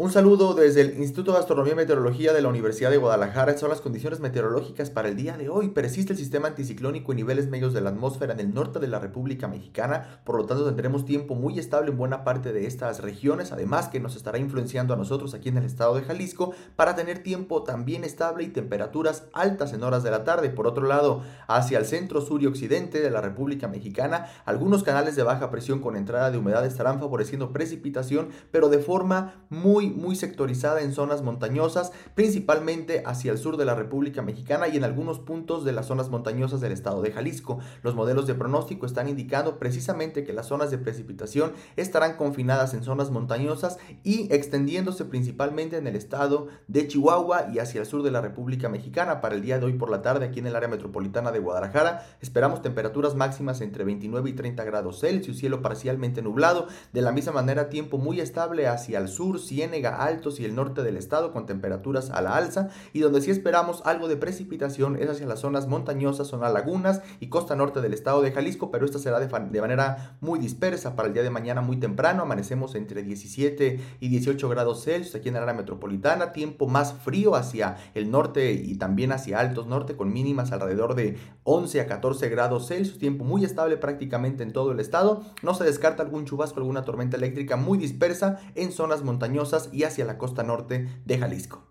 Un saludo desde el Instituto de Astronomía y Meteorología de la Universidad de Guadalajara. Son las condiciones meteorológicas para el día de hoy. Persiste el sistema anticiclónico en niveles medios de la atmósfera en el norte de la República Mexicana. Por lo tanto, tendremos tiempo muy estable en buena parte de estas regiones. Además, que nos estará influenciando a nosotros aquí en el estado de Jalisco para tener tiempo también estable y temperaturas altas en horas de la tarde. Por otro lado, hacia el centro, sur y occidente de la República Mexicana, algunos canales de baja presión con entrada de humedad estarán favoreciendo precipitación, pero de forma muy muy, sectorizada en zonas montañosas, principalmente hacia el sur de la República Mexicana y en algunos puntos de las zonas montañosas del estado de Jalisco. Los modelos de pronóstico están indicando precisamente que las zonas de precipitación estarán confinadas en zonas montañosas y extendiéndose principalmente en el estado de Chihuahua y hacia el sur de la República Mexicana. Para el día de hoy por la tarde aquí en el área metropolitana de Guadalajara esperamos temperaturas máximas entre 29 y 30 grados Celsius, cielo parcialmente nublado, de la misma manera tiempo muy estable hacia el sur, Altos y el norte del estado con temperaturas a la alza y donde sí esperamos algo de precipitación es hacia las zonas montañosas, zona lagunas y costa norte del estado de Jalisco, pero esta será de, de manera muy dispersa para el día de mañana muy temprano, amanecemos entre 17 y 18 grados Celsius aquí en el área metropolitana, tiempo más frío hacia el norte y también hacia altos norte con mínimas alrededor de 11 a 14 grados Celsius, tiempo muy estable prácticamente en todo el estado, no se descarta algún chubasco, alguna tormenta eléctrica muy dispersa en zonas montañosas y hacia la costa norte de Jalisco.